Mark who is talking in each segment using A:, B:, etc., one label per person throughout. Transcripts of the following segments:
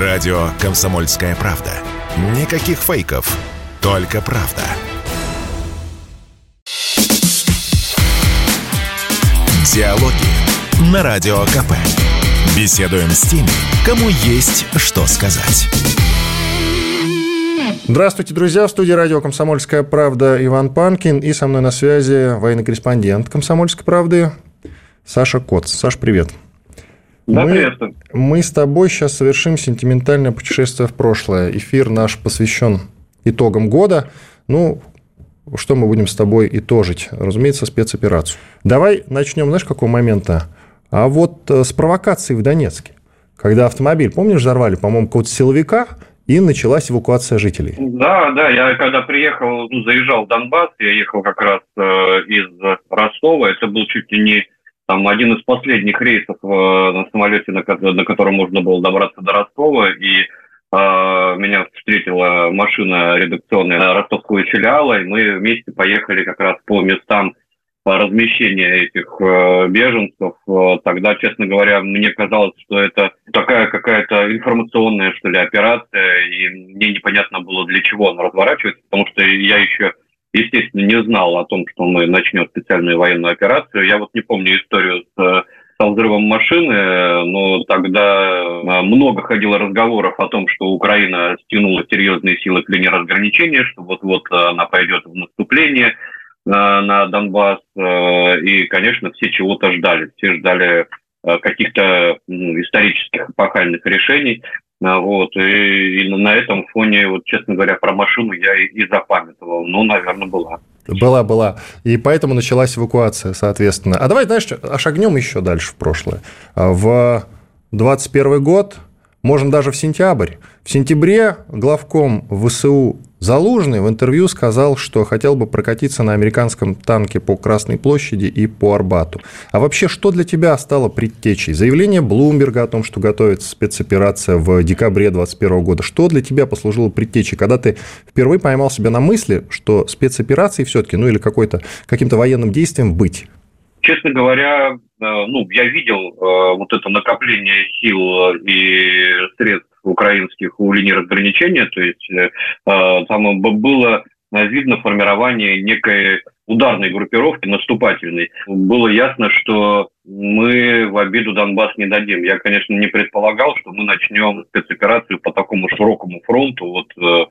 A: Радио «Комсомольская правда». Никаких фейков, только правда. Диалоги на Радио КП. Беседуем с теми, кому есть что сказать.
B: Здравствуйте, друзья. В студии радио «Комсомольская правда» Иван Панкин. И со мной на связи военный корреспондент «Комсомольской правды» Саша Коц. Саш, привет.
C: Да,
B: мы,
C: приветствую.
B: Мы с тобой сейчас совершим сентиментальное путешествие в прошлое. Эфир наш посвящен итогам года. Ну, что мы будем с тобой итожить? Разумеется, спецоперацию. Давай начнем, знаешь, какого момента? А вот э, с провокацией в Донецке. Когда автомобиль, помнишь, взорвали, по-моему, какого-то силовика, и началась эвакуация жителей.
C: Да, да, я когда приехал, ну, заезжал в Донбасс, я ехал как раз э, из Ростова, это был чуть ли не там один из последних рейсов э, на самолете, на, на котором можно было добраться до Ростова, и э, меня встретила машина редакционная ростовского филиала, и мы вместе поехали как раз по местам размещения этих э, беженцев. Э, тогда, честно говоря, мне казалось, что это такая какая-то информационная, что ли, операция, и мне непонятно было, для чего она разворачивается, потому что я еще естественно, не знал о том, что мы начнем специальную военную операцию. Я вот не помню историю с со взрывом машины, но тогда много ходило разговоров о том, что Украина стянула серьезные силы к линии разграничения, что вот-вот она пойдет в наступление э, на Донбасс. Э, и, конечно, все чего-то ждали. Все ждали э, каких-то исторических эпохальных решений. Вот, и, и на этом фоне, вот, честно говоря, про машину я и, и запамятовал. Ну, наверное, была.
B: Была, была. И поэтому началась эвакуация, соответственно. А давай, знаешь, шагнем еще дальше в прошлое. А, в 21 год, можно даже в сентябрь. В сентябре главком ВСУ Залужный в интервью сказал, что хотел бы прокатиться на американском танке по Красной площади и по Арбату. А вообще, что для тебя стало предтечей? Заявление Блумберга о том, что готовится спецоперация в декабре 2021 года. Что для тебя послужило предтечей, когда ты впервые поймал себя на мысли, что спецоперацией все-таки, ну или какой-то, каким-то военным действием быть?
C: Честно говоря, э, ну, я видел э, вот это накопление сил и средств украинских у линии разграничения, то есть э, э там было видно формирование некой ударной группировки, наступательной. Было ясно, что мы в обиду Донбасс не дадим. Я, конечно, не предполагал, что мы начнем спецоперацию по такому широкому фронту, вот э,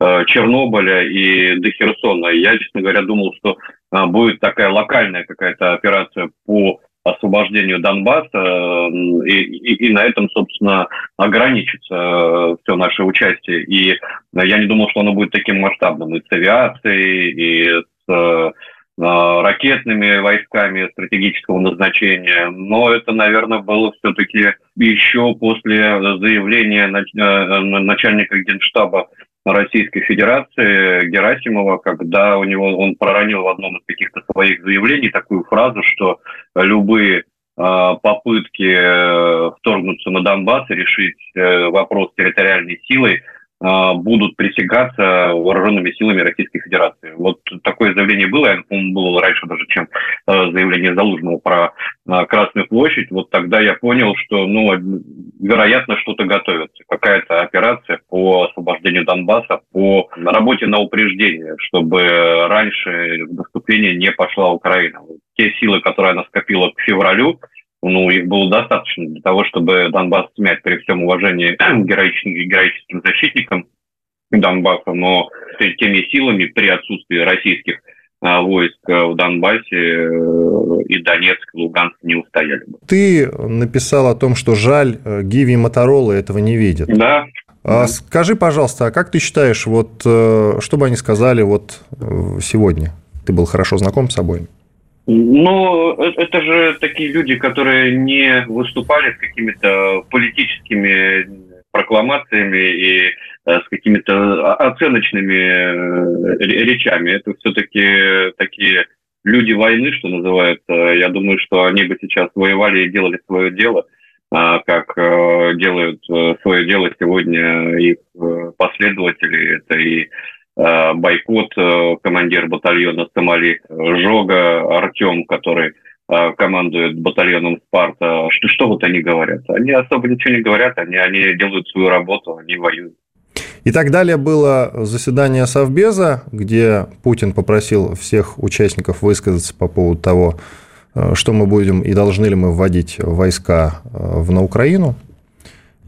C: э Чернобыля и до Херсона. Я, честно говоря, думал, что э, будет такая локальная какая-то операция по освобождению Донбасса, и, и, и на этом, собственно, ограничится э, все наше участие. И я не думал, что оно будет таким масштабным и с авиацией, и с э, ракетными войсками стратегического назначения, но это, наверное, было все-таки еще после заявления э, начальника генштаба Российской Федерации Герасимова, когда у него он проронил в одном из каких-то своих заявлений такую фразу, что любые а, попытки э, вторгнуться на Донбасс и решить э, вопрос территориальной силой будут пресекаться вооруженными силами Российской Федерации. Вот такое заявление было, по-моему, было раньше даже, чем э, заявление Залужного про а, Красную площадь. Вот тогда я понял, что, ну, вероятно, что-то готовится. Какая-то операция по освобождению Донбасса, по работе на упреждение, чтобы раньше наступление не пошла Украина. Те силы, которые она скопила к февралю, ну, их было достаточно для того, чтобы Донбасс смять при всем уважении героическим, героическим защитникам Донбасса, но теми силами при отсутствии российских а, войск в Донбассе э, и Донецк, и Луганск не устояли бы.
B: Ты написал о том, что жаль, э, Гиви и Моторола этого не видят.
C: Да.
B: А скажи, пожалуйста, а как ты считаешь, вот э, что бы они сказали вот сегодня? Ты был хорошо знаком с собой?
C: Ну, это же такие люди, которые не выступали с какими-то политическими прокламациями и э, с какими-то оценочными э, речами. Это все-таки такие люди войны, что называется. Я думаю, что они бы сейчас воевали и делали свое дело, а, как э, делают свое дело сегодня их последователи. Это и Э, Байкот, э, командир батальона Сомали, Жога Артем, который командует батальоном «Спарта». Что, что вот они говорят? Они особо ничего не говорят, они, они делают свою работу, они воюют.
B: И так далее было заседание Совбеза, где Путин попросил всех участников высказаться по поводу того, э, что мы будем и должны ли мы вводить войска э, на Украину.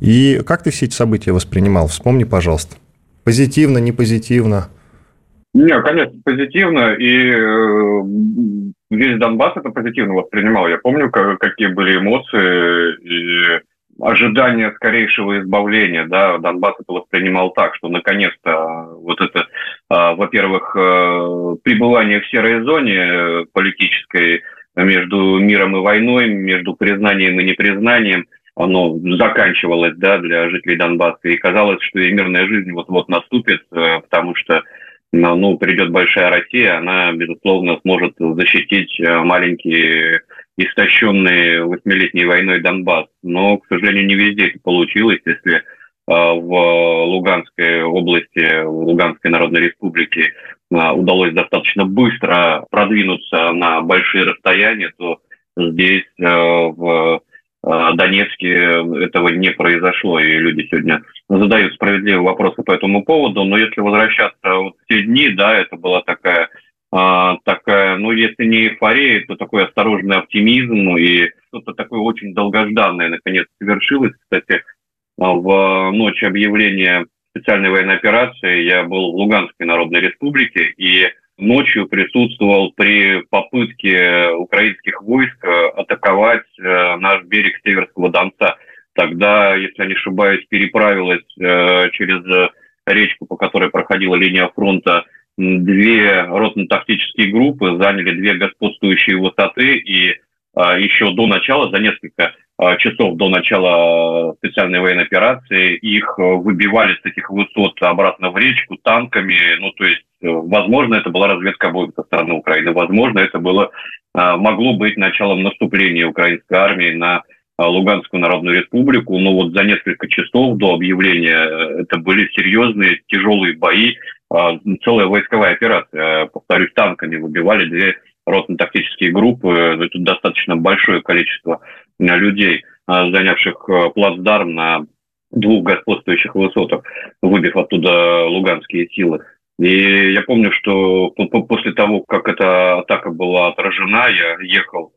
B: И как ты все эти события воспринимал? Вспомни, пожалуйста. Позитивно, не позитивно?
C: Не, конечно, позитивно. И э, весь Донбасс это позитивно воспринимал. Я помню, какие были эмоции. И ожидание скорейшего избавления, да, Донбасс это воспринимал так, что наконец-то вот это, а, во-первых, э, пребывание в серой зоне политической между миром и войной, между признанием и непризнанием, оно заканчивалось, да, для жителей Донбасса, и казалось, что и мирная жизнь вот-вот наступит, э, потому что ну, придет большая Россия, она, безусловно, сможет защитить э, маленькие истощенный восьмилетней войной Донбасс. Но, к сожалению, не везде это получилось. Если а, в Луганской области, в Луганской Народной Республике удалось достаточно быстро продвинуться на большие расстояния, то здесь, в Донецке, этого не произошло, и люди сегодня задают справедливые вопросы по этому поводу. Но если возвращаться вот в те дни, да, это была такая а, такая, ну, если не эйфория, то такой осторожный оптимизм и что-то такое очень долгожданное наконец совершилось. Кстати, а, в ночь объявления специальной военной операции я был в Луганской Народной Республике и ночью присутствовал при попытке украинских войск атаковать э, наш берег Северского Донца. Тогда, если не ошибаюсь, переправилась э, через речку, по которой проходила линия фронта две ротно-тактические группы заняли две господствующие высоты, и еще до начала, за несколько часов до начала специальной военной операции, их выбивали с этих высот обратно в речку танками. Ну, то есть, возможно, это была разведка боя со стороны Украины, возможно, это было, а, могло быть началом наступления украинской армии на Луганскую Народную Республику, но вот за несколько часов до объявления э, это были серьезные тяжелые бои, а, целая войсковая операция, повторюсь, танками выбивали две ротно-тактические группы, это достаточно большое количество э, людей, э, занявших э, плацдарм на двух господствующих высотах, выбив оттуда луганские силы. И я помню, что после того, как эта атака была отражена, я ехал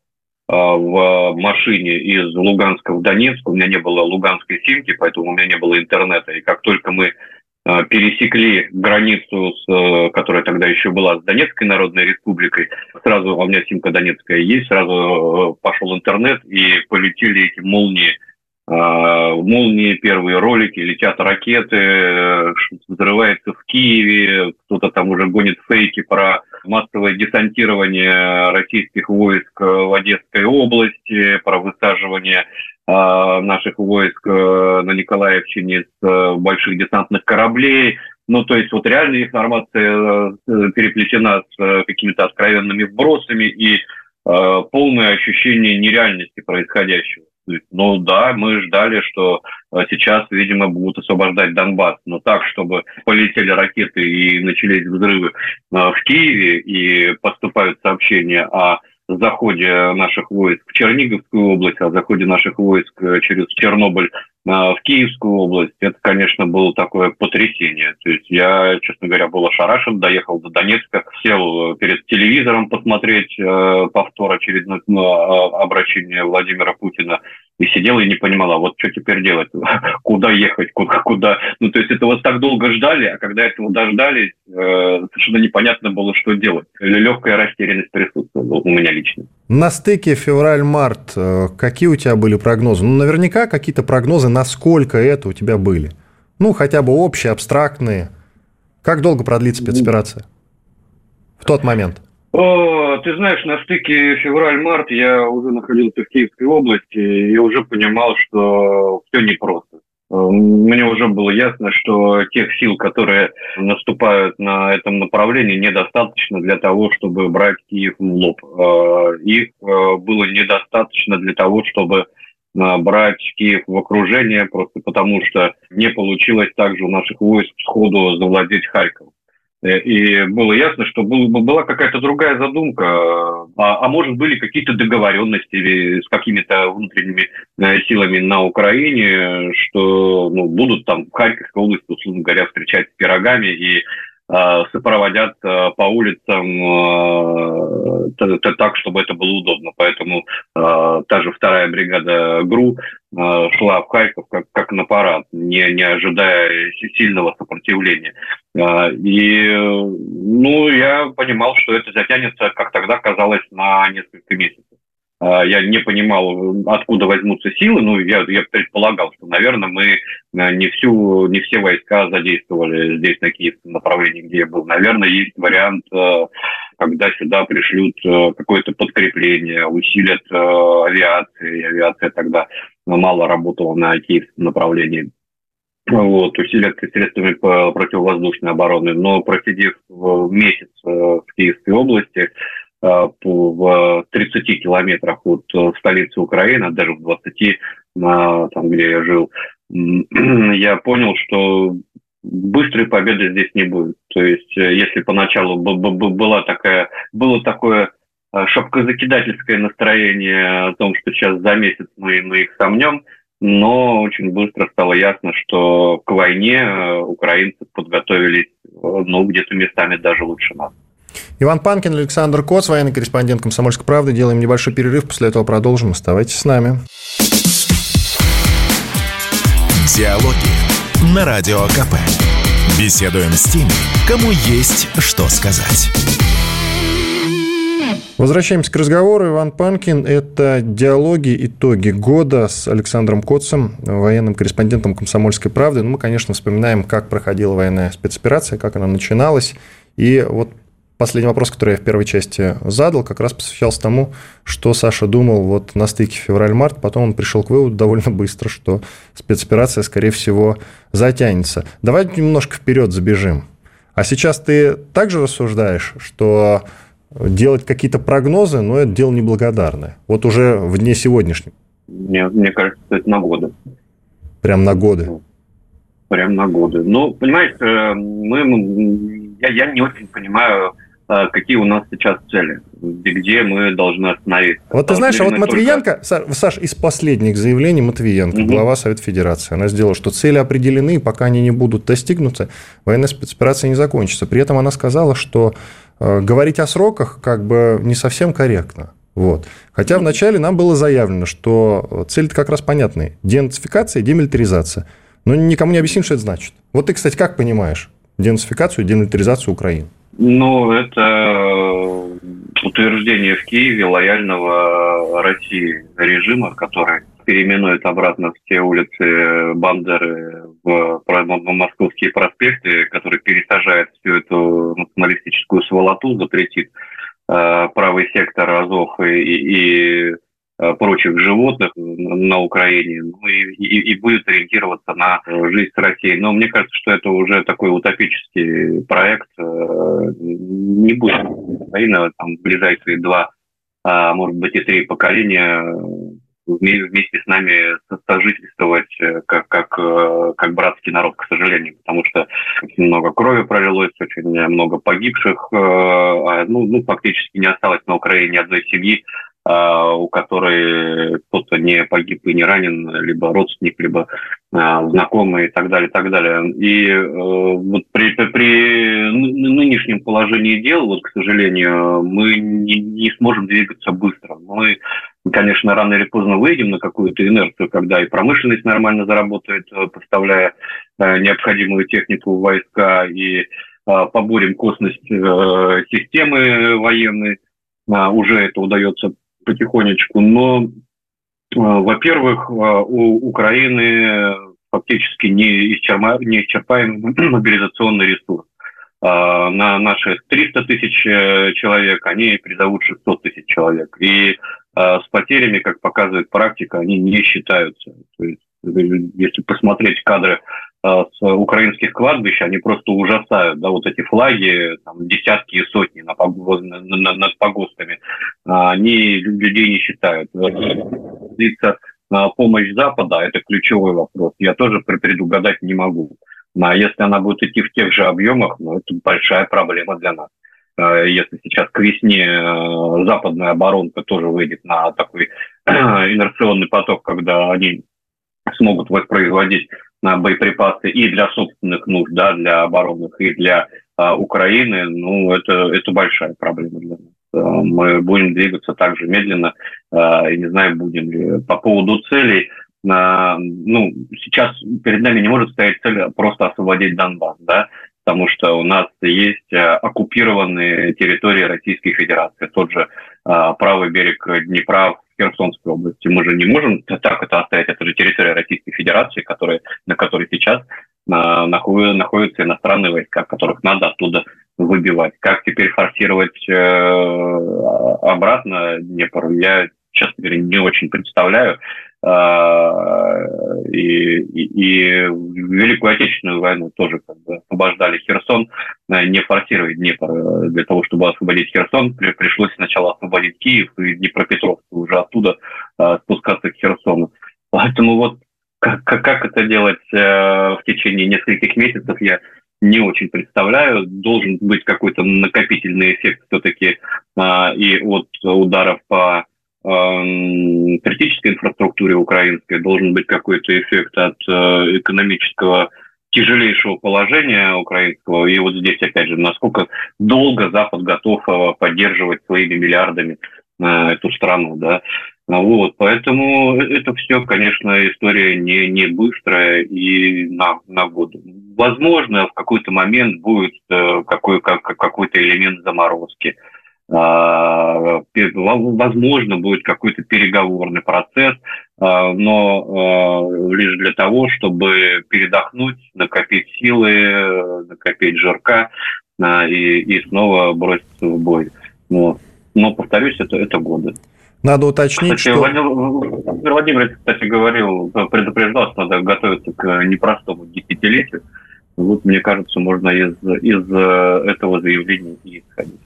C: в машине из Луганска в Донецк. У меня не было луганской симки, поэтому у меня не было интернета. И как только мы Э, пересекли границу, с, э, которая тогда еще была с Донецкой Народной Республикой. Сразу, у меня симка Донецкая есть, сразу э, пошел интернет и полетели эти молнии, молнии, первые ролики, летят ракеты, взрывается в Киеве, кто-то там уже гонит фейки про массовое десантирование российских войск в Одесской области, про высаживание а, наших войск э, на Николаевщине с э, больших десантных кораблей. Ну, то есть вот реальная информация э, переплетена с какими-то откровенными вбросами и полное ощущение нереальности происходящего. Ну да, мы ждали, что сейчас, видимо, будут освобождать Донбасс, но так, чтобы полетели ракеты и начались взрывы в Киеве и поступают сообщения о заходе наших войск в Черниговскую область, о заходе наших войск э, через Чернобыль в Киевскую область, это, конечно, было такое потрясение. То есть я, честно говоря, был ошарашен, доехал до Донецка, сел э, перед телевизором посмотреть э, повтор очередное ну, а, обращение Владимира Путина и сидел и не понимала, вот что теперь делать, куда ехать, куда, куда. Ну, то есть это вас так долго ждали, а когда этого дождались, э, совершенно непонятно было, что делать. Легкая растерянность присутствовала у меня лично.
B: На стыке февраль-март э, какие у тебя были прогнозы? Ну, наверняка какие-то прогнозы, насколько это у тебя были. Ну, хотя бы общие, абстрактные. Как долго продлится спецоперация? В тот момент.
C: О, ты знаешь, на стыке февраль-март я уже находился в Киевской области и уже понимал, что все непросто. Мне уже было ясно, что тех сил, которые наступают на этом направлении, недостаточно для того, чтобы брать Киев в лоб. Э, их э, было недостаточно для того, чтобы э, брать Киев в окружение, просто потому что не получилось также у наших войск сходу завладеть Харьковом. Э, и было ясно, что был, была какая-то другая задумка, а, а может были какие-то договоренности с какими-то внутренними э, силами на Украине, что ну, будут там в Харьковской области, условно говоря, встречать пирогами и сопроводят э, по улицам э, так, чтобы это было удобно. Поэтому та же вторая бригада ГРУ шла в Харьков как, как на парад, не, не ожидая сильного сопротивления. И ну, я понимал, что это затянется, как тогда казалось, на несколько месяцев. А, я не понимал, откуда возьмутся силы. Ну, я, я предполагал, что, наверное, мы а, не, всю, не все войска задействовали здесь, на киевском направлении, где я был. Наверное, есть вариант, а, когда сюда пришлют какое-то подкрепление, усилят авиации. Авиация тогда мало работала на киевском направлении. Вот, усилят средствами противовоздушной обороны. Но просидев месяц в Киевской области, Э, в 30 километрах от э, столицы Украины, даже в 20, там, где я жил, я понял, что быстрой победы здесь не будет. То есть, э, если поначалу была такая, было такое шапкозакидательское настроение о том, что сейчас за месяц мы, мы их сомнем, но очень быстро стало ясно, что к войне украинцы подготовились, ну, где-то местами даже лучше нас.
B: Иван Панкин, Александр Коц, военный корреспондент «Комсомольской правды». Делаем небольшой перерыв, после этого продолжим. Оставайтесь с нами.
A: Диалоги на Радио КП. Беседуем с теми, кому есть что сказать.
B: Возвращаемся к разговору. Иван Панкин. Это диалоги, итоги года с Александром Коцем, военным корреспондентом «Комсомольской правды». Ну, мы, конечно, вспоминаем, как проходила военная спецоперация, как она начиналась. И вот Последний вопрос, который я в первой части задал, как раз посвящался тому, что Саша думал вот на стыке февраль-март. Потом он пришел к выводу довольно быстро, что спецоперация, скорее всего, затянется. Давай немножко вперед забежим. А сейчас ты также рассуждаешь, что делать какие-то прогнозы, но это дело неблагодарное. Вот уже в дне сегодняшнем.
C: Нет, мне кажется, это на годы.
B: Прям на годы?
C: Прям на годы. Ну, понимаешь, э, мы, я, я не очень понимаю, какие у нас сейчас цели, где мы должны остановиться.
B: Вот ты знаешь, а вот Матвиенко, только... Саш, из последних заявлений Матвиенко, угу. глава Совета Федерации, она сделала, что цели определены, и пока они не будут достигнуты, военная спецоперация не закончится. При этом она сказала, что э, говорить о сроках как бы не совсем корректно. Вот. Хотя вначале нам было заявлено, что цели как раз понятные. Денацификация и демилитаризация. Но никому не объясним, что это значит. Вот ты, кстати, как понимаешь денацификацию и демилитаризацию Украины?
C: Ну, это э, утверждение в Киеве лояльного России режима, который переименует обратно все улицы Бандеры в, московские проспекты, который пересажает всю эту националистическую сволоту, запретит э, правый сектор Азов и, и Э, прочих животных на Украине ну, и, и, и будет ориентироваться на жизнь с Россией. Но мне кажется, что это уже такой утопический проект. Э, не будет Украина там, в ближайшие два, а может быть и три поколения вместе с нами сожительствовать э, как, как, как братский народ, к сожалению, потому что очень много крови пролилось, очень много погибших, а, ну, ну, фактически не осталось на Украине ни одной семьи, у которой кто-то не погиб и не ранен, либо родственник, либо а, знакомый и так далее, и так далее. И э, вот при, при нынешнем положении дел, вот, к сожалению, мы не, не сможем двигаться быстро. Мы, конечно, рано или поздно выйдем на какую-то инерцию, когда и промышленность нормально заработает, э, поставляя э, необходимую технику в войска, и поборем косность системы военной, уже это удается потихонечку, но, э, во-первых, э, у Украины фактически не, исчерпа, не исчерпаемый мобилизационный ресурс. Э, на наши 300 тысяч человек они призовут 600 тысяч человек. И с потерями, как показывает практика, они не считаются. То есть, если посмотреть кадры Э, с украинских кладбищ, они просто ужасают, да, вот эти флаги, там, десятки и сотни на, на, над погостами, а, они людей не считают. Длится помощь Запада – это ключевой вопрос. Я тоже предугадать не могу. А если она будет идти в тех же объемах, ну, это большая проблема для нас. Если сейчас к весне западная оборонка тоже выйдет на такой инерционный поток, когда они смогут воспроизводить боеприпасы и для собственных нужд, да, для оборонных, и для а, Украины, ну, это, это большая проблема для нас. А, мы будем двигаться также медленно, а, и не знаю, будем ли. По поводу целей, а, ну, сейчас перед нами не может стоять цель просто освободить Донбасс, да, потому что у нас есть оккупированные территории Российской Федерации, тот же правый берег Днепра Херсонской области. Мы же не можем так это оставить, это же территория Российской Федерации, которая, на которой сейчас находятся иностранные войска, которых надо оттуда выбивать. Как теперь форсировать э, обратно Днепр, я, честно говоря, не очень представляю. А, и, и, Великую Отечественную войну тоже как бы освобождали Херсон, э, не форсировать Днепр. Для того, чтобы освободить Херсон, пришлось сначала освободить Киев и Днепропетровск, уже оттуда э, спускаться к Херсону. Поэтому вот как, как это делать э, в течение нескольких месяцев, я не очень представляю. Должен быть какой-то накопительный эффект все-таки э, и от ударов по э, критической инфраструктуре украинской, должен быть какой-то эффект от э, экономического тяжелейшего положения украинского. И вот здесь, опять же, насколько долго Запад готов э, поддерживать своими миллиардами э, эту страну, да. Вот, поэтому это все, конечно, история не, не быстрая и на, на годы. Возможно, в какой-то момент будет какой, как, какой-то элемент заморозки. Возможно, будет какой-то переговорный процесс, а, но а, лишь для того, чтобы передохнуть, накопить силы, накопить жирка и, и снова броситься в бой. Вот. Но, повторюсь, это, это годы.
B: Надо уточнить,
C: кстати, что... Владимир, Владимир, кстати, говорил, предупреждал, что надо готовиться к непростому десятилетию. Вот, мне кажется, можно из, из этого заявления и исходить.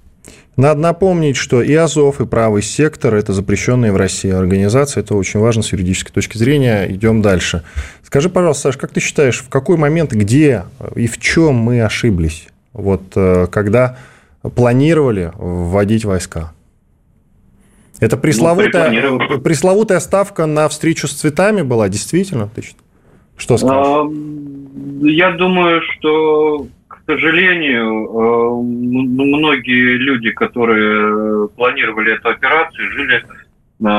B: Надо напомнить, что и Азов, и Правый сектор – это запрещенные в России организации. Это очень важно с юридической точки зрения. Идем дальше. Скажи, пожалуйста, Саш, как ты считаешь, в какой момент, где и в чем мы ошиблись, вот, э, когда планировали вводить войска? Это ну, пресловутая, ну, пресловутая ставка на встречу с цветами была, действительно? Ты что скажешь?
C: Я думаю, что, к сожалению, а, многие люди, которые планировали эту операцию, жили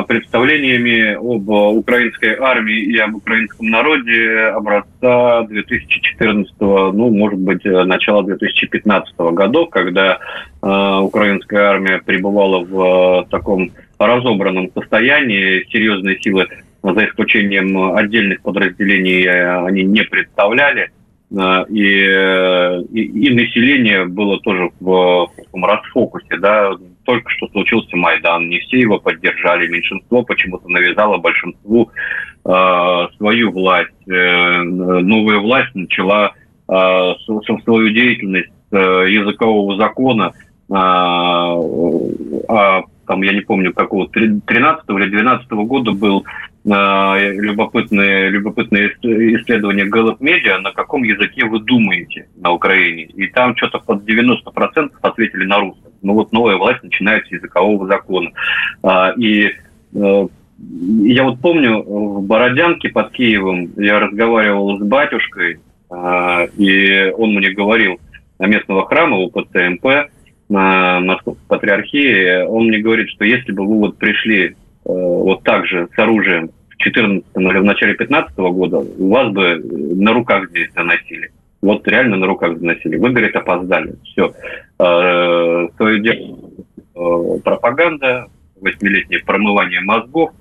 C: представлениями об украинской армии и об украинском народе образца 2014, ну, может быть, начала 2015 годов, когда э, украинская армия пребывала в э, таком разобранном состоянии. Такие силы, за исключением отдельных подразделений, они не представляли. А, и, и, и население было тоже в, в таком расфокусе. Да? Только что случился Майдан, не все его поддержали, меньшинство почему-то навязало большинству э, свою власть. Э, новая власть начала э, свою деятельность э, языкового закона, э, э, там, я не помню, какого, 13 или 12 года был э, любопытное, любопытное исследование Gallup Media, на каком языке вы думаете на Украине. И там что-то под 90% ответили на русском. Ну вот новая власть начинает с языкового закона. А, и э, я вот помню, в Бородянке под Киевом я разговаривал с батюшкой, э, и он мне говорил на местного храма УПЦ МП, на Московской патриархии, он мне говорит, что если бы вы вот пришли э, вот так же с оружием в 14 или в начале 15 года, у вас бы на руках здесь заносили. Вот реально на руках заносили. Вы, говорит, опоздали. Все. Э, свое дело э, пропаганда, восьмилетнее промывание мозгов,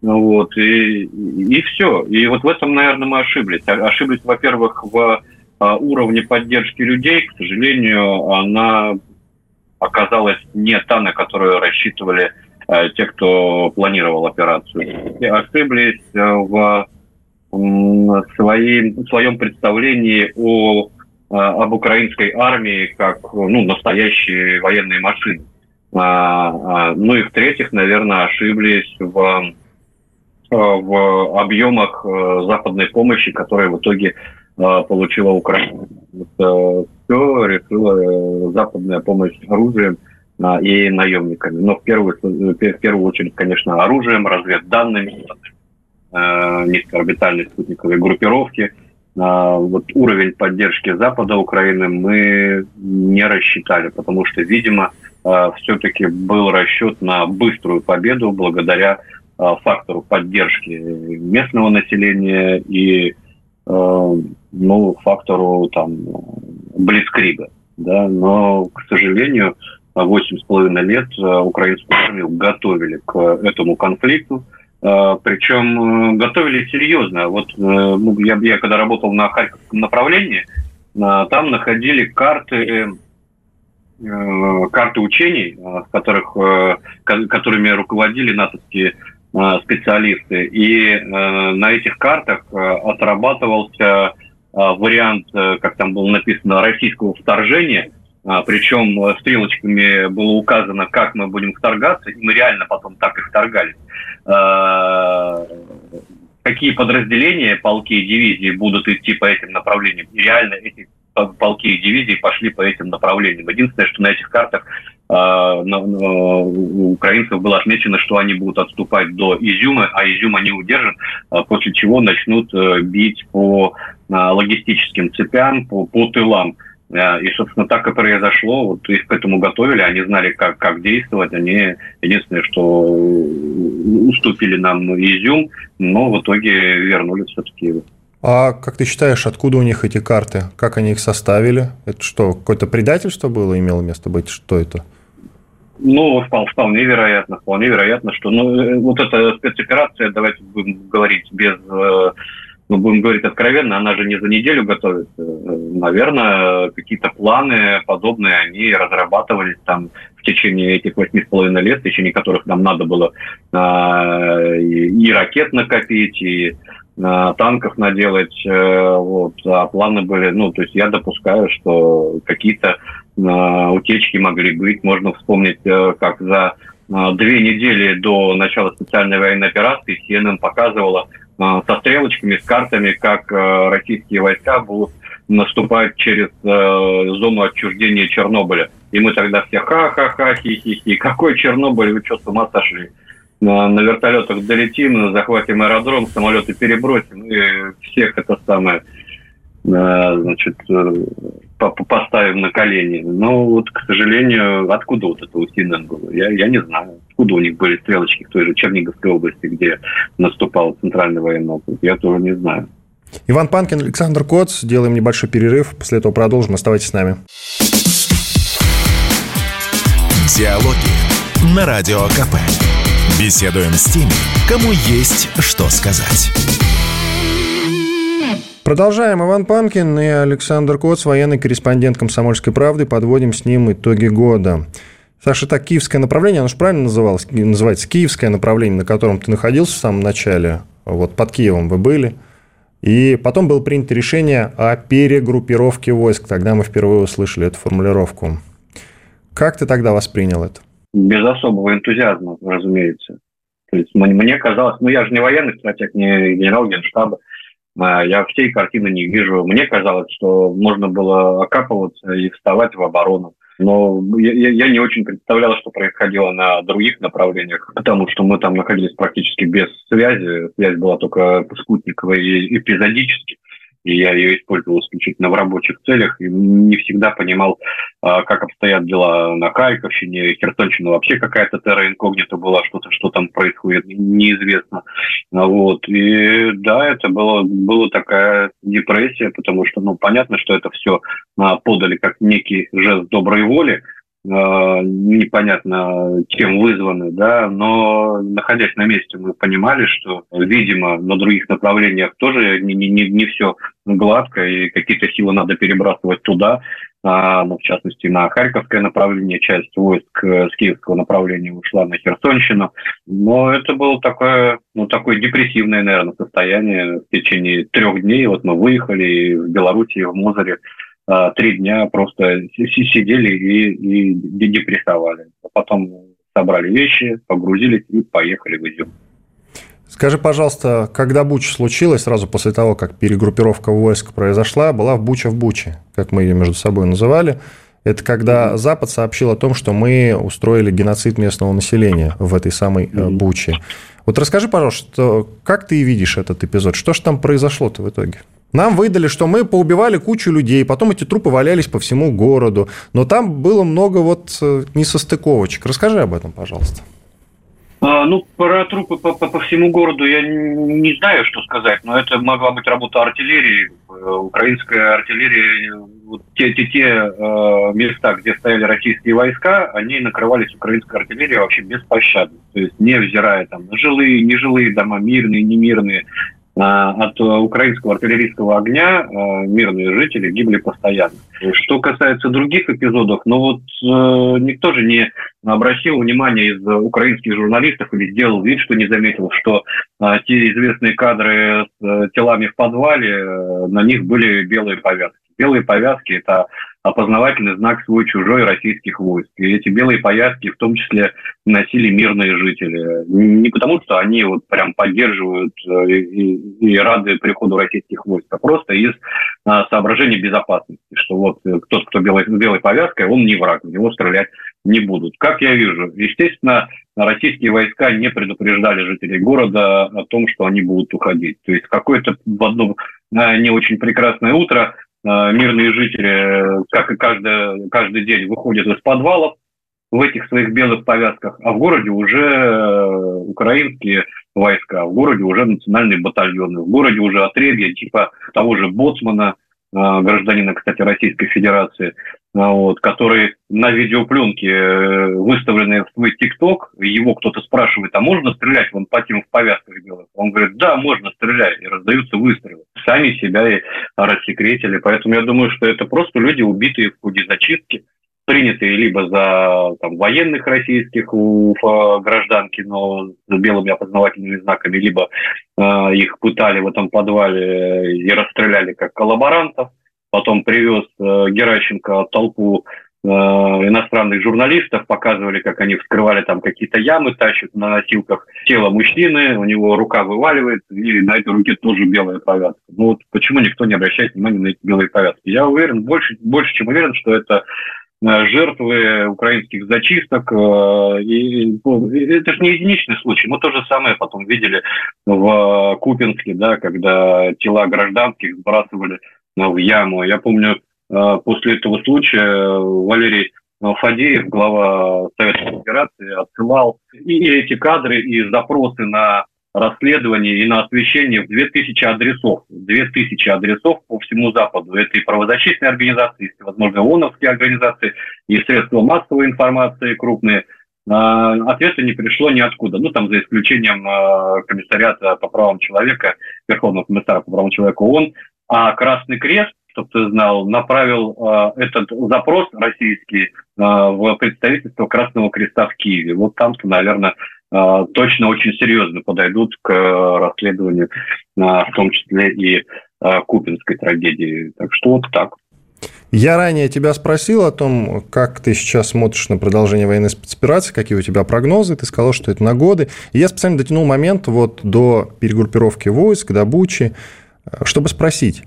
C: вот, и, и все. И вот в этом, наверное, мы ошиблись. Ошиблись, во-первых, в уровне поддержки людей, к сожалению, она оказалась не та, на которую рассчитывали э, те, кто планировал операцию. И ошиблись э, в своей, в своем представлении о, э, об украинской армии как ну, настоящей военной машины. А, а, ну и в-третьих, наверное, ошиблись в, в объемах западной помощи, которая в итоге получила Украина. Это все решила западная помощь оружием и наемниками. Но в первую, в первую очередь, конечно, оружием, разведданными, низкоорбитальной спутниковой группировки – вот уровень поддержки Запада Украины мы не рассчитали, потому что, видимо, а, все-таки был расчет на быструю победу благодаря а, фактору поддержки местного населения и а, ну, фактору там, Блицкрига. Да? Но, к сожалению, восемь с половиной лет украинскую армию готовили к этому конфликту. Причем готовили серьезно. Вот ну, я, я когда работал на Харьковском направлении, там находили карты Э, карты учений, э, в которых, э, которыми руководили натовские специалисты. И на этих картах отрабатывался вариант, как там было написано, российского вторжения, причем стрелочками было указано, как мы будем вторгаться, и мы реально потом так и вторгались. Какие подразделения, полки и дивизии будут идти по этим направлениям. И реально эти полки и дивизии пошли по этим направлениям. Единственное, что на этих картах э, у украинцев было отмечено, что они будут отступать до Изюма, а Изюм они удержат, а после чего начнут э, бить по логистическим цепям, по, по тылам. И, собственно, так и произошло. Вот их к этому готовили, они знали, как, как действовать. Они, единственное, что уступили нам Изюм, но в итоге вернулись все-таки
B: а как ты считаешь, откуда у них эти карты? Как они их составили? Это что, какое-то предательство было, имело место быть? Что это?
C: Ну, вполне вероятно, вполне вероятно, что ну, э, вот эта спецоперация, давайте будем говорить без, э, ну, будем говорить откровенно, она же не за неделю готовится. Наверное, какие-то планы подобные, они разрабатывались там в течение этих восьми с половиной лет, в течение которых нам надо было э, и ракет накопить, и танков наделать, э, вот, а планы были, ну, то есть я допускаю, что какие-то а, утечки могли быть. Можно вспомнить, э, как за а, две недели до начала специальной военной операции CNN показывала со стрелочками, с картами, как э, российские войска будут наступать через зону отчуждения Чернобыля. И мы тогда все ха-ха-ха, хи-хи-хи, какой Чернобыль, вы что, с ума сошли? на, вертолетах долетим, захватим аэродром, самолеты перебросим и всех это самое значит, э, поставим на колени. Но вот, к сожалению, откуда вот это у CNN было? Я, я не знаю. Откуда у них были стрелочки в той же Черниговской области, где наступал Центральный военный округ? Я тоже не знаю.
B: Иван Панкин, Александр Коц. Делаем небольшой перерыв. После этого продолжим. Оставайтесь с нами.
A: Диалоги на Радио КП. Беседуем с теми, кому есть что сказать.
B: Продолжаем. Иван Панкин и Александр Коц, военный корреспондент «Комсомольской правды». Подводим с ним итоги года. Саша, так киевское направление, оно же правильно называлось, называется киевское направление, на котором ты находился в самом начале. Вот под Киевом вы были. И потом было принято решение о перегруппировке войск. Тогда мы впервые услышали эту формулировку. Как ты тогда воспринял это?
C: без особого энтузиазма, разумеется. То есть мне казалось, ну я же не военный стратег, не генерал генштаба, я всей картины не вижу. Мне казалось, что можно было окапываться и вставать в оборону. Но я, я не очень представлял, что происходило на других направлениях, потому что мы там находились практически без связи. Связь была только спутниковая и эпизодически и я ее использовал исключительно в рабочих целях, и не всегда понимал, а, как обстоят дела на Харьковщине, Херсонщина вообще какая-то терра инкогнита была, что-то, что там происходит, неизвестно. Вот. И да, это было, была такая депрессия, потому что, ну, понятно, что это все а, подали как некий жест доброй воли, непонятно чем вызваны, да, но находясь на месте, мы понимали, что, видимо, на других направлениях тоже не, не, не все гладко, и какие-то силы надо перебрасывать туда, а, ну, в частности, на Харьковское направление, часть войск с киевского направления ушла на Херсонщину, но это было такое, ну, такое депрессивное, наверное, состояние. В течение трех дней, вот мы выехали в Белоруссии, в Мозыре, а, три дня просто сидели и, и депрессовали. Потом собрали вещи, погрузились и поехали в Изюм.
B: Скажи, пожалуйста, когда Буча случилась, сразу после того, как перегруппировка войск произошла, была в Буча в Буче, как мы ее между собой называли. Это когда mm-hmm. Запад сообщил о том, что мы устроили геноцид местного населения в этой самой mm-hmm. Буче. Вот расскажи, пожалуйста, как ты видишь этот эпизод? Что же там произошло-то в итоге? Нам выдали, что мы поубивали кучу людей, потом эти трупы валялись по всему городу, но там было много вот э, несостыковочек. Расскажи об этом, пожалуйста.
C: А, ну, про трупы по, по, по всему городу я не знаю, что сказать, но это могла быть работа артиллерии. Э, украинская артиллерия, вот те, те, те э, места, где стояли российские войска, они накрывались украинской артиллерией вообще беспощадно. То есть невзирая там на жилые, нежилые дома, мирные, немирные, от украинского артиллерийского огня а, мирные жители гибли постоянно. Что касается других эпизодов, ну вот э, никто же не обратил внимания из украинских журналистов или сделал вид, что не заметил, что а, те известные кадры с э, телами в подвале, э, на них были белые повязки. Белые повязки – это опознавательный знак свой-чужой российских войск. И эти белые повязки в том числе носили мирные жители. Не потому, что они вот прям поддерживают э, и, и рады приходу российских войск, а просто из а, соображений безопасности, что вот э, тот, кто белой, белой повязкой, он не враг, в него стрелять не будут. Как я вижу, естественно, российские войска не предупреждали жителей города о том, что они будут уходить. То есть какое-то в одно э, не очень прекрасное утро мирные жители, как и каждый, каждый день, выходят из подвалов в этих своих белых повязках, а в городе уже э, украинские войска, в городе уже национальные батальоны, в городе уже отребья типа того же Боцмана, э, гражданина, кстати, Российской Федерации, вот, который на видеопленке, э, выставленный в свой ТикТок, его кто-то спрашивает, а можно стрелять вон по тем в повязках белых? Он говорит, да, можно стрелять, и раздаются выстрелы. Сами себя и рассекретили, поэтому я думаю, что это просто люди, убитые в ходе зачистки, принятые либо за там, военных российских у гражданки, но с белыми опознавательными знаками, либо э, их пытали в этом подвале и расстреляли как коллаборантов, потом привез э, Геращенко толпу э, иностранных журналистов, показывали, как они вскрывали там какие-то ямы, тащат на носилках тело мужчины, у него рука вываливает, и на этой руке тоже белая повязка. Ну вот почему никто не обращает внимания на эти белые повязки? Я уверен, больше, больше чем уверен, что это жертвы украинских зачисток. И это же не единичный случай. Мы то же самое потом видели в Купинске, да, когда тела гражданских сбрасывали в яму. Я помню, э, после этого случая Валерий Фадеев, глава Советской Федерации, отсылал и эти кадры, и запросы на расследование и на освещение в 2000 адресов. 2000 адресов по всему Западу. Это и правозащитные организации, и, возможно, ООНовские организации, и средства массовой информации крупные. А, ответа не пришло ниоткуда. Ну, там, за исключением а, комиссариата по правам человека, Верховного комиссара по правам человека ООН, а Красный Крест, чтобы ты знал, направил э, этот запрос российский в представительство Красного Креста в Киеве. Вот там-то, наверное, точно очень серьезно подойдут к расследованию, э, в том числе и э, Купинской трагедии. Так что вот так.
B: Я ранее тебя спросил о том, как ты сейчас смотришь на продолжение военной спецоперации, какие у тебя прогнозы. Ты сказал, что это на годы. И я специально дотянул момент вот до перегруппировки войск, до Бучи чтобы спросить,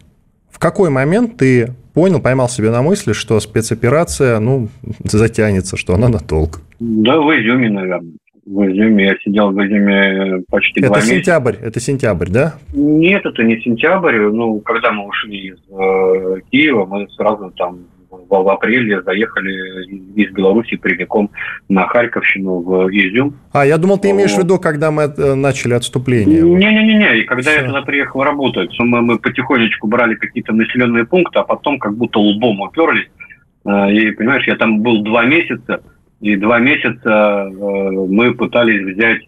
B: в какой момент ты понял, поймал себе на мысли, что спецоперация, ну, затянется, что она надолго?
C: Да, в Изюме, наверное. В Изюме. Я сидел в Изюме почти
B: это
C: два
B: месяца. Это сентябрь, это сентябрь, да?
C: Нет, это не сентябрь. Ну, когда мы ушли из э, Киева, мы сразу там в апреле заехали из Беларуси прямиком на Харьковщину в Изюм.
B: А, я думал, ты имеешь в виду, когда мы э, начали отступление.
C: Не-не-не, и когда Все. я туда приехал работать, мы, мы потихонечку брали какие-то населенные пункты, а потом как будто лбом уперлись. Э, и, понимаешь, я там был два месяца, и два месяца э, мы пытались взять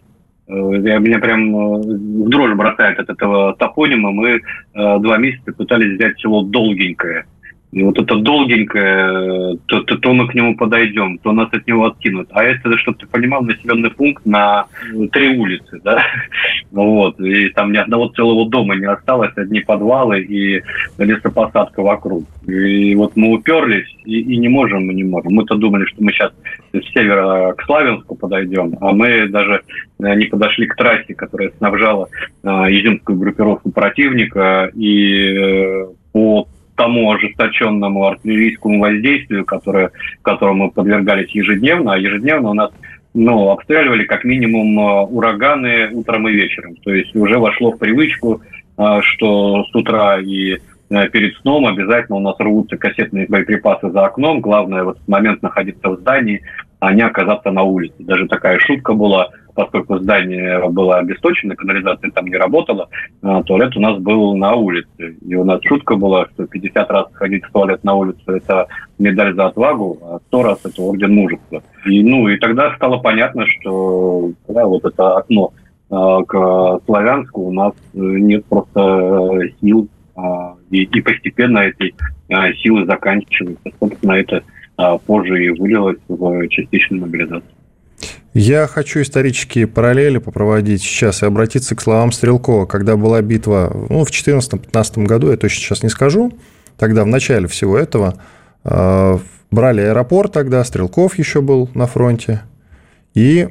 C: я, меня прям в дрожь бросает от этого топонима. Мы два месяца пытались взять село Долгенькое. И вот это долгенькое, то, то, то мы к нему подойдем, то нас от него откинут. А это, чтобы ты понимал, населенный пункт на три улицы, да? Вот. И там ни одного целого дома не осталось, одни подвалы и лесопосадка вокруг. И вот мы уперлись и, и не можем, мы не можем. Мы-то думали, что мы сейчас с севера к Славянску подойдем, а мы даже э, не подошли к трассе, которая снабжала э, изюмскую группировку противника, и э, по тому ожесточенному артиллерийскому воздействию, которое, которому мы подвергались ежедневно, а ежедневно у нас ну, обстреливали как минимум э, ураганы утром и вечером. То есть уже вошло в привычку, э, что с утра и э, перед сном обязательно у нас рвутся кассетные боеприпасы за окном. Главное в этот момент находиться в здании, а не оказаться на улице. Даже такая шутка была – поскольку здание было обесточено, канализация там не работала, а, туалет у нас был на улице. И у нас шутка была, что 50 раз ходить в туалет на улицу – это медаль за отвагу, а 100 раз – это орден мужества. И, ну, и тогда стало понятно, что да, вот это окно а, к Славянску у нас нет просто сил, а, и, и постепенно эти силы заканчиваются. Собственно, это позже и вылилось в частичную мобилизацию.
B: Я хочу исторические параллели попроводить сейчас и обратиться к словам Стрелкова. Когда была битва ну, в 2014-2015 году, я точно сейчас не скажу, тогда в начале всего этого э, брали аэропорт тогда, Стрелков еще был на фронте, и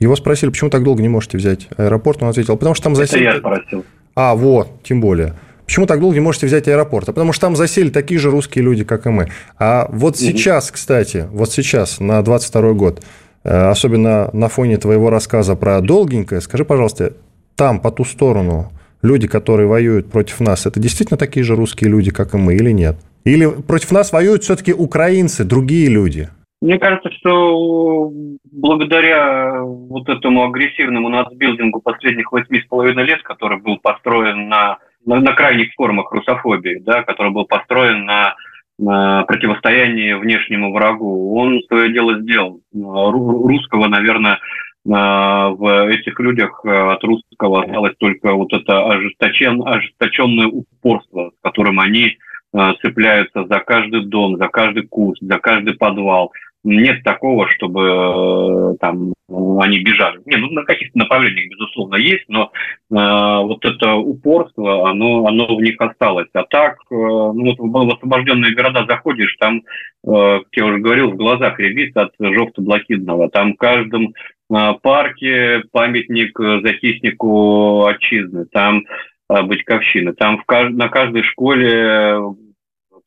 B: его спросили, почему так долго не можете взять аэропорт? Он ответил, потому что там засели... Это я спросил. А, вот, тем более. Почему так долго не можете взять аэропорт? А потому что там засели такие же русские люди, как и мы. А вот сейчас, кстати, вот сейчас, на 22 год, особенно на фоне твоего рассказа про долгенькое, скажи, пожалуйста, там, по ту сторону, люди, которые воюют против нас, это действительно такие же русские люди, как и мы, или нет? Или против нас воюют все-таки украинцы, другие люди?
C: Мне кажется, что благодаря вот этому агрессивному нацбилдингу последних восьми с половиной лет, который был построен на, на, на крайних формах русофобии, да, который был построен на противостоянии внешнему врагу, он свое дело сделал. Русского, наверное, в этих людях э, от русского осталось только вот это ожесточен, ожесточенное упорство, с которым они э, цепляются за каждый дом, за каждый куст, за каждый подвал, нет такого, чтобы э, там они бежали. Не, ну на каких-то направлениях, безусловно, есть, но э, вот это упорство, оно, оно в них осталось. А так, э, ну, вот в освобожденные города заходишь, там, э, как я уже говорил, в глазах рябит от жовто-блокидного. Там в каждом э, парке памятник захиснику отчизны, там э, Батьковщины, там в, на каждой школе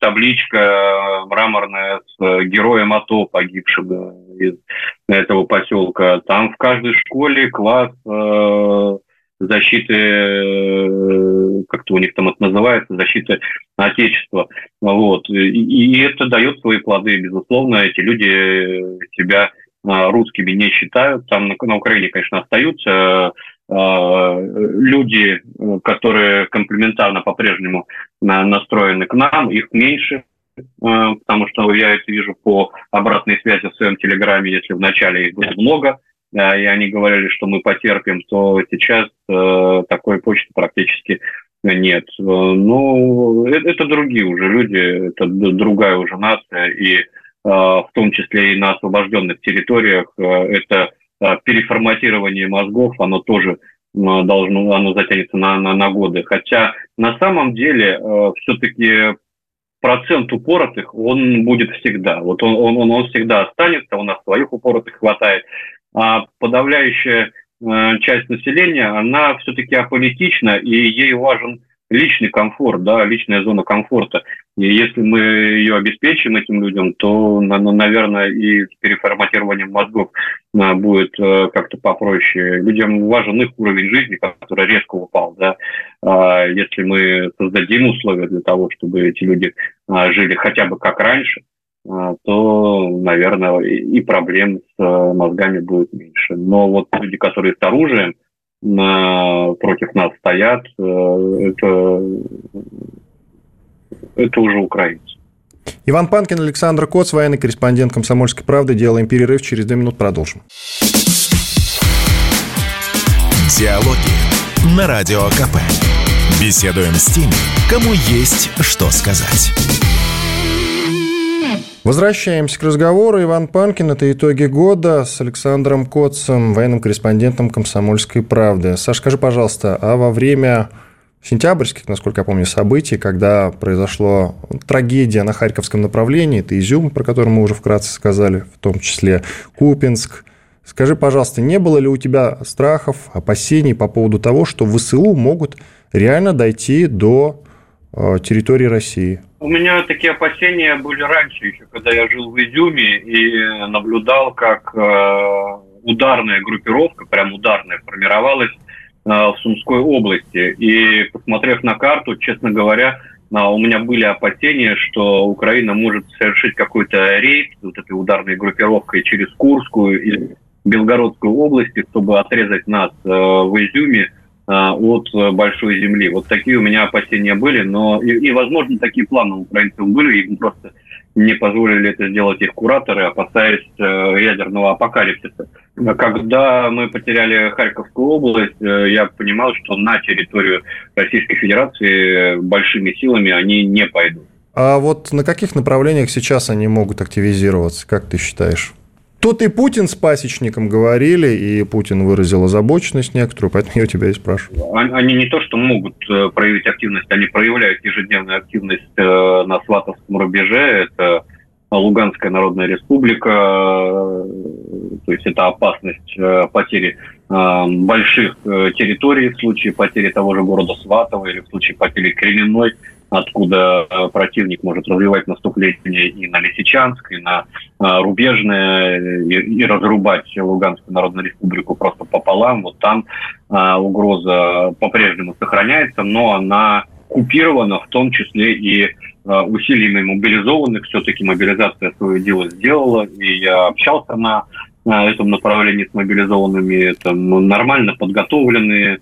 C: табличка э, мраморная с э, героем АТО, погибшим из этого поселка. Там в каждой школе класс э, защиты, как-то у них там это называется, защиты Отечества. Вот. И, это дает свои плоды, безусловно. Эти люди себя русскими не считают. Там на, Украине, конечно, остаются люди, которые комплементарно по-прежнему настроены к нам, их меньше, э, потому что я это вижу по обратной связи в своем телеграме, если вначале их было много, и они говорили, что мы потерпим, то сейчас э, такой почты практически нет. Ну, это другие уже люди, это другая уже нация, и в том числе и на освобожденных территориях это переформатирование мозгов, оно тоже должно, оно затянется на, на, на годы. Хотя на самом деле э, все-таки процент упоротых, он будет всегда. Вот он, он, он, он всегда останется, у нас своих упоротых хватает. А подавляющая э, часть населения, она все-таки аполитична, и ей важен личный комфорт, да, личная зона комфорта. И если мы ее обеспечим этим людям, то, наверное, и с переформатированием мозгов а, будет э, как-то попроще. Людям важен их уровень жизни, который резко упал. Да? А, если мы создадим условия для того, чтобы эти люди а, жили хотя бы как раньше, то, наверное, и проблем с э, мозгами будет меньше. Но вот люди, которые с оружием, против нас стоят, э, это, это уже украинцы.
B: Иван Панкин, Александр Коц, военный корреспондент «Комсомольской правды». Делаем перерыв, через две минуты продолжим.
A: Диалоги на Радио КП. Беседуем с теми, кому есть что сказать.
B: Возвращаемся к разговору. Иван Панкин. Это итоги года с Александром Котцем, военным корреспондентом «Комсомольской правды». Саш, скажи, пожалуйста, а во время сентябрьских, насколько я помню, событий, когда произошла трагедия на Харьковском направлении, это Изюм, про который мы уже вкратце сказали, в том числе Купинск. Скажи, пожалуйста, не было ли у тебя страхов, опасений по поводу того, что ВСУ могут реально дойти до территории России?
C: У меня такие опасения были раньше, еще когда я жил в Изюме и наблюдал, как э, ударная группировка, прям ударная, формировалась э, в Сумской области. И посмотрев на карту, честно говоря, э, у меня были опасения, что Украина может совершить какой-то рейд вот этой ударной группировкой через Курскую или Белгородскую области, чтобы отрезать нас э, в Изюме от э, большой земли. Вот такие у меня опасения были, но и, и возможно, такие планы у украинцев были, им просто не позволили это сделать их кураторы, опасаясь э, ядерного апокалипсиса. Когда мы потеряли Харьковскую область, э, я понимал, что на территорию Российской Федерации большими силами они не пойдут.
B: А вот на каких направлениях сейчас они могут активизироваться, как ты считаешь? Тут и Путин с пасечником говорили, и Путин выразил озабоченность некоторую, поэтому я тебя и спрашиваю.
C: Они не то, что могут э, проявить активность, они проявляют ежедневную активность э, на Сватовском рубеже. Это Луганская Народная Республика, э, то есть это опасность потери больших территорий в случае потери того же города Сватова или в случае потери Кременной откуда э, противник может развивать наступление и на Лисичанск, и на э, Рубежное, и, и разрубать Луганскую Народную Республику просто пополам. Вот там э, угроза по-прежнему сохраняется, но она купирована в том числе и усилиями мобилизованных. Все-таки мобилизация свое дело сделала, и я общался на этом направлении с мобилизованными. Это нормально подготовленные,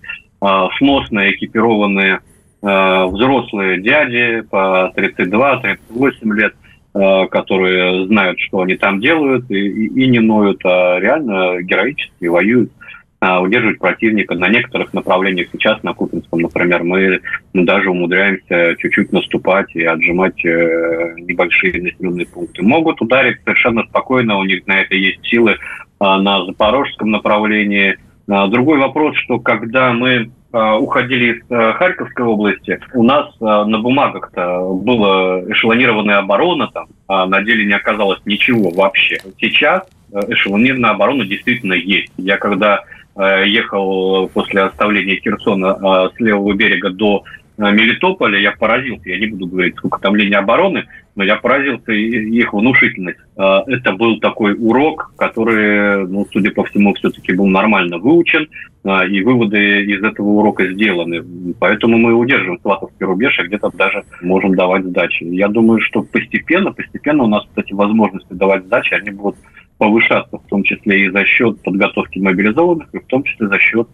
C: сносно экипированные Э, взрослые дяди по 32-38 лет, э, которые знают, что они там делают, и, и не ноют, а реально героически воюют а, удерживать противника на некоторых направлениях. Сейчас на Купинском, например, мы даже умудряемся чуть-чуть наступать и отжимать э, небольшие населенные пункты. Могут ударить совершенно спокойно, у них на это есть силы на запорожском направлении. Другой вопрос, что когда мы Э, уходили из э, Харьковской области, у нас э, на бумагах-то была эшелонированная оборона, там, а на деле не оказалось ничего вообще. Сейчас эшелонированная оборона действительно есть. Я когда ехал после оставления Херсона с левого берега до Мелитополя, я поразился, я не буду говорить, сколько там линий обороны, но я поразился их внушительность. А, это был такой урок, который, ну, судя по всему, все-таки был нормально выучен, а, и выводы из этого урока сделаны. Поэтому мы удерживаем Сватовский рубеж, а где-то даже можем давать сдачи. Я думаю, что постепенно, постепенно у нас, кстати, возможности давать сдачи, они будут повышаться, в том числе и за счет подготовки мобилизованных, и в том числе за счет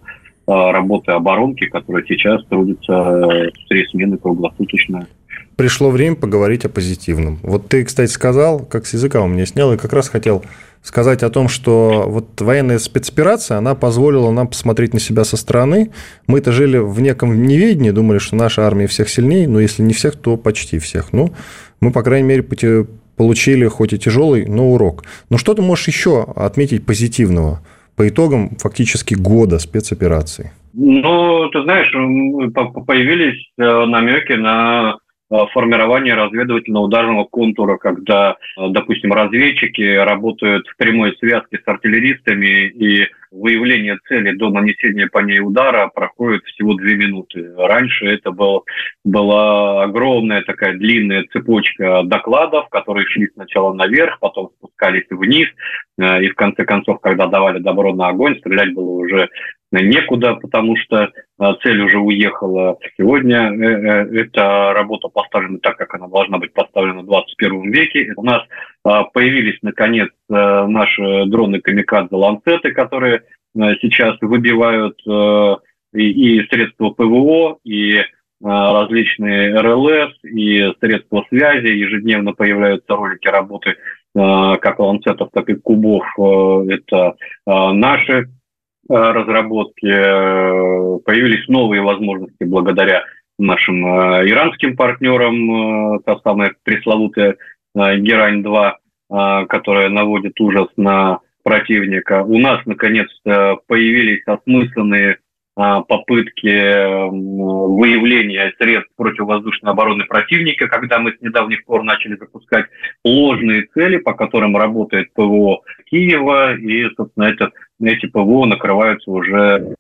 C: а, работы оборонки, которая сейчас трудится э, три смены круглосуточно.
B: Пришло время поговорить о позитивном. Вот ты, кстати, сказал, как с языка у меня снял, и как раз хотел сказать о том, что вот военная спецоперация, она позволила нам посмотреть на себя со стороны. Мы-то жили в неком неведении, думали, что наша армия всех сильнее, но если не всех, то почти всех. Ну, мы, по крайней мере, получили хоть и тяжелый, но урок. Но что ты можешь еще отметить позитивного? по итогам фактически года спецоперации?
C: Ну, ты знаешь, появились э, намеки на формирование разведывательно-ударного контура, когда, э, допустим, разведчики работают в прямой связке с артиллеристами и выявление цели до нанесения по ней удара проходит всего две минуты. Раньше это был, была огромная такая длинная цепочка докладов, которые шли сначала наверх, потом спускались вниз, э, и в конце концов, когда давали добро на огонь, стрелять было уже некуда, потому что э, цель уже уехала. Сегодня э, эта работа поставлена так, как она должна быть поставлена в 21 веке. У нас появились, наконец, наши дроны «Камикадзе» «Ланцеты», которые Э, сейчас выбивают э, и, средства ПВО, и э, различные РЛС, и средства связи. Ежедневно появляются ролики работы как ланцетов, так и кубов. Это наши разработки. Появились новые возможности благодаря нашим иранским партнерам, та самая пресловутая Герань-2, которая наводит ужас на противника. У нас, наконец-то, появились осмысленные попытки выявления средств противовоздушной обороны противника, когда мы с недавних пор начали запускать ложные цели, по которым работает ПВО Киева, и, собственно, это, эти ПВО накрываются уже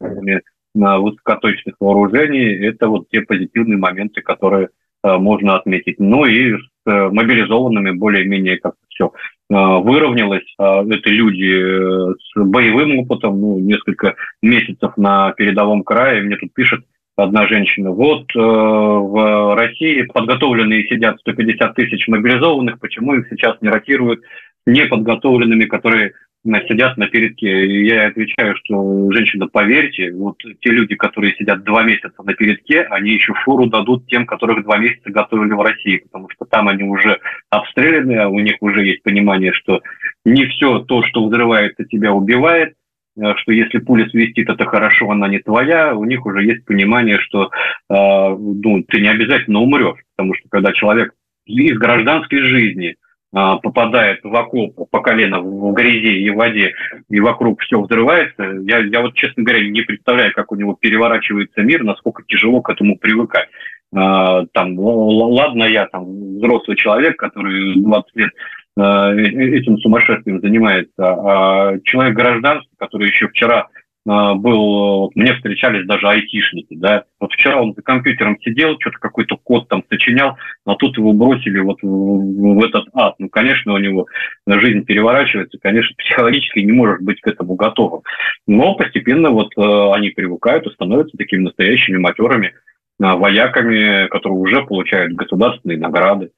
C: высокоточных вооружений. Это вот те позитивные моменты, которые а, можно отметить. Ну и с мобилизованными более-менее как все а, выровнялось. А, это люди э, с боевым опытом, ну, несколько месяцев на передовом крае. Мне тут пишет одна женщина. Вот э, в России подготовленные сидят 150 тысяч мобилизованных, почему их сейчас не ротируют неподготовленными, которые сидят на передке. И я отвечаю, что, женщина, поверьте, вот те люди, которые сидят два месяца на передке, они еще фору дадут тем, которых два месяца готовили в России, потому что там они уже обстреляны, а у них уже есть понимание, что не все то, что взрывается, тебя убивает, э, что если пуля свистит, это хорошо, она не твоя, у них уже есть понимание, что э, ну, ты не обязательно умрешь, потому что когда человек из гражданской жизни – а, попадает в окоп по колено в грязи и в воде, и вокруг все взрывается, я, я вот, честно говоря, не представляю, как у него переворачивается мир, насколько тяжело к этому привыкать. А, там, ладно, я там взрослый человек, который 20 лет а, э, этим сумасшествием занимается, а человек гражданский, который еще вчера а, был, вот мне встречались даже айтишники, да, вот вчера он за компьютером сидел, что-то какой-то код там сочинял, а тут его бросили вот в, в этот ад. Ну, конечно, у него жизнь переворачивается, конечно, психологически не может быть к этому готовым. Но постепенно вот э, они привыкают и становятся такими настоящими матерами, э, вояками, которые уже получают государственные награды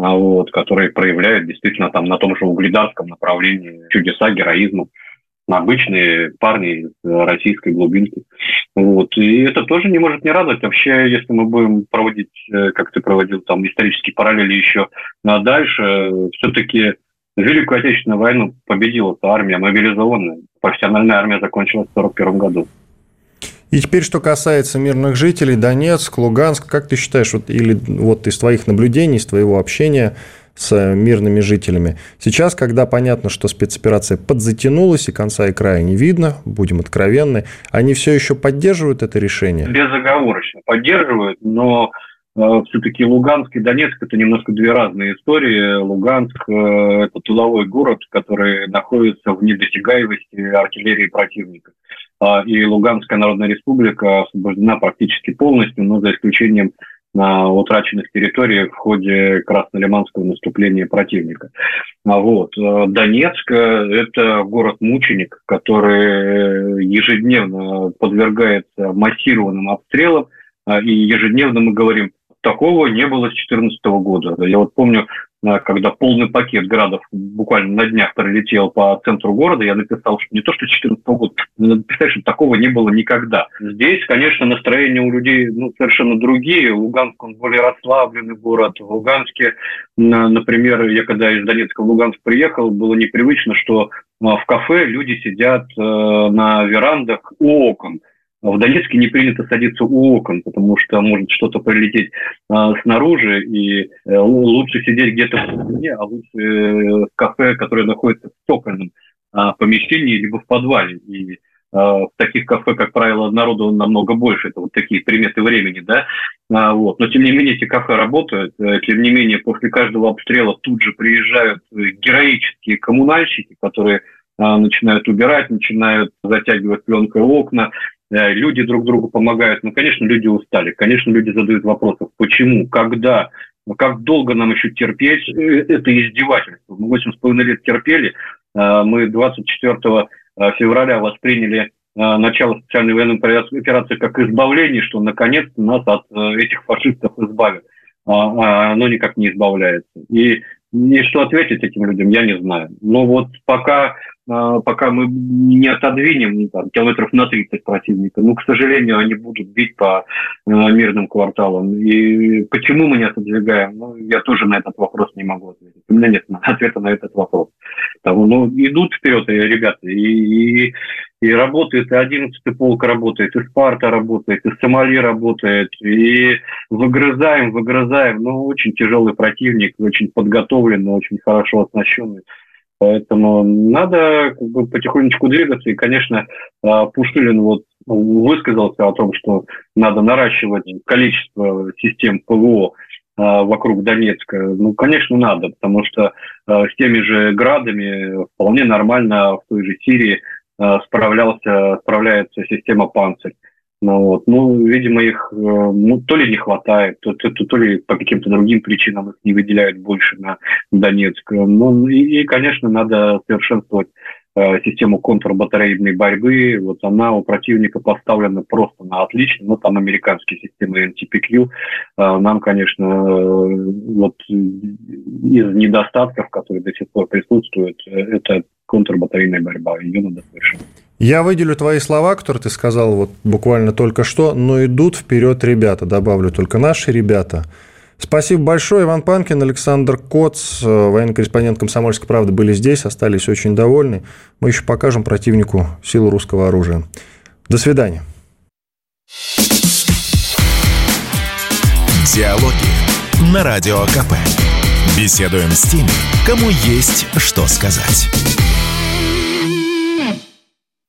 C: а вот, которые проявляют действительно там на том же угледарском направлении чудеса героизма обычные парни из российской глубинки. Вот. И это тоже не может не радовать. Вообще, если мы будем проводить, э, как ты проводил, там, исторические параллели еще на дальше, все-таки Великую Отечественную войну победила армия мобилизованная. Профессиональная армия закончилась в 1941 году.
B: И теперь, что касается мирных жителей, Донецк, Луганск, как ты считаешь, вот, или вот из твоих наблюдений, из твоего общения, с мирными жителями. Сейчас, когда понятно, что спецоперация подзатянулась и конца и края не видно, будем откровенны, они все еще поддерживают это решение?
C: Безоговорочно поддерживают, но э, все-таки Луганск и Донецк это немножко две разные истории. Луганск э, это тыловой город, который находится в недосягаемости артиллерии противника. А, и Луганская Народная Республика освобождена практически полностью, но за исключением на утраченных территориях в ходе краснолиманского наступления противника. А вот. Э, Донецк – это город-мученик, который ежедневно подвергается массированным обстрелам, и ежедневно мы говорим, такого не было с 2014 года. Я вот помню, когда полный пакет градов буквально на днях пролетел по центру города, я написал, что не то, что 14 года, надо писать, что такого не было никогда. Здесь, конечно, настроения у людей ну, совершенно другие. Луганск, он более расслабленный город. В Луганске, например, я когда из Донецка в Луганск приехал, было непривычно, что а, в кафе люди сидят э, на верандах у окон. В Донецке не принято садиться у окон, потому что может что-то прилететь а, снаружи, и а, лучше сидеть где-то в стене, а лучше э, в кафе, которое находится в цокольном а, помещении, либо в подвале. И а, в таких кафе, как правило, народу намного больше. Это вот такие приметы времени, да. А, вот. Но, тем не менее, эти кафе работают. Э, тем не менее, после каждого обстрела тут же приезжают героические коммунальщики, которые а, начинают убирать, начинают затягивать пленкой окна, Э, люди друг другу помогают. Ну, конечно, люди устали, конечно, люди задают вопросы, почему, когда, как долго нам еще терпеть э, это издевательство. Мы восемь с половиной лет терпели, э, мы 24 февраля восприняли начало специальной военной операции как избавление, что наконец-то нас от этих фашистов избавят. А, а оно никак не избавляется. И и что ответить этим людям, я не знаю. Но вот пока, пока мы не отодвинем ну, там, километров на 30 противника, ну, к сожалению, они будут бить по а, мирным кварталам. И почему мы не отодвигаем, ну, я тоже на этот вопрос не могу ответить. У меня нет ответа на этот вопрос. Потому, ну, идут вперед ребята, и, и, и работает, и 11-й полк работает, и Спарта работает, и Сомали работает, и выгрызаем, выгрызаем. Ну, очень тяжелый противник, очень подготовленный, очень хорошо оснащенный. Поэтому надо как бы, потихонечку двигаться. И, конечно, а, Пушилин вот высказался о том, что надо наращивать количество систем ПВО а, вокруг Донецка. Ну, конечно, надо, потому что а, с теми же градами вполне нормально в той же Сирии справлялся, справляется система «Панцирь». Ну, вот. ну, видимо, их э, ну, то ли не хватает, то, то, то, то ли по каким-то другим причинам их не выделяют больше на Донецк. Ну, и, и конечно, надо совершенствовать э, систему контрбатарейной борьбы. Вот она у противника поставлена просто на отлично. Ну, там американские системы NTPQ. Э, нам, конечно, вот из недостатков, которые до сих пор присутствуют, это контрбатарейная борьба. Ее надо совершенно.
B: Я выделю твои слова, которые ты сказал вот буквально только что, но идут вперед ребята, добавлю только наши ребята. Спасибо большое. Иван Панкин, Александр Коц, э, военный корреспондент «Комсомольской правды» были здесь, остались очень довольны. Мы еще покажем противнику силу русского оружия. До свидания.
A: Диалоги на Радио КП. Беседуем с теми, кому есть что сказать.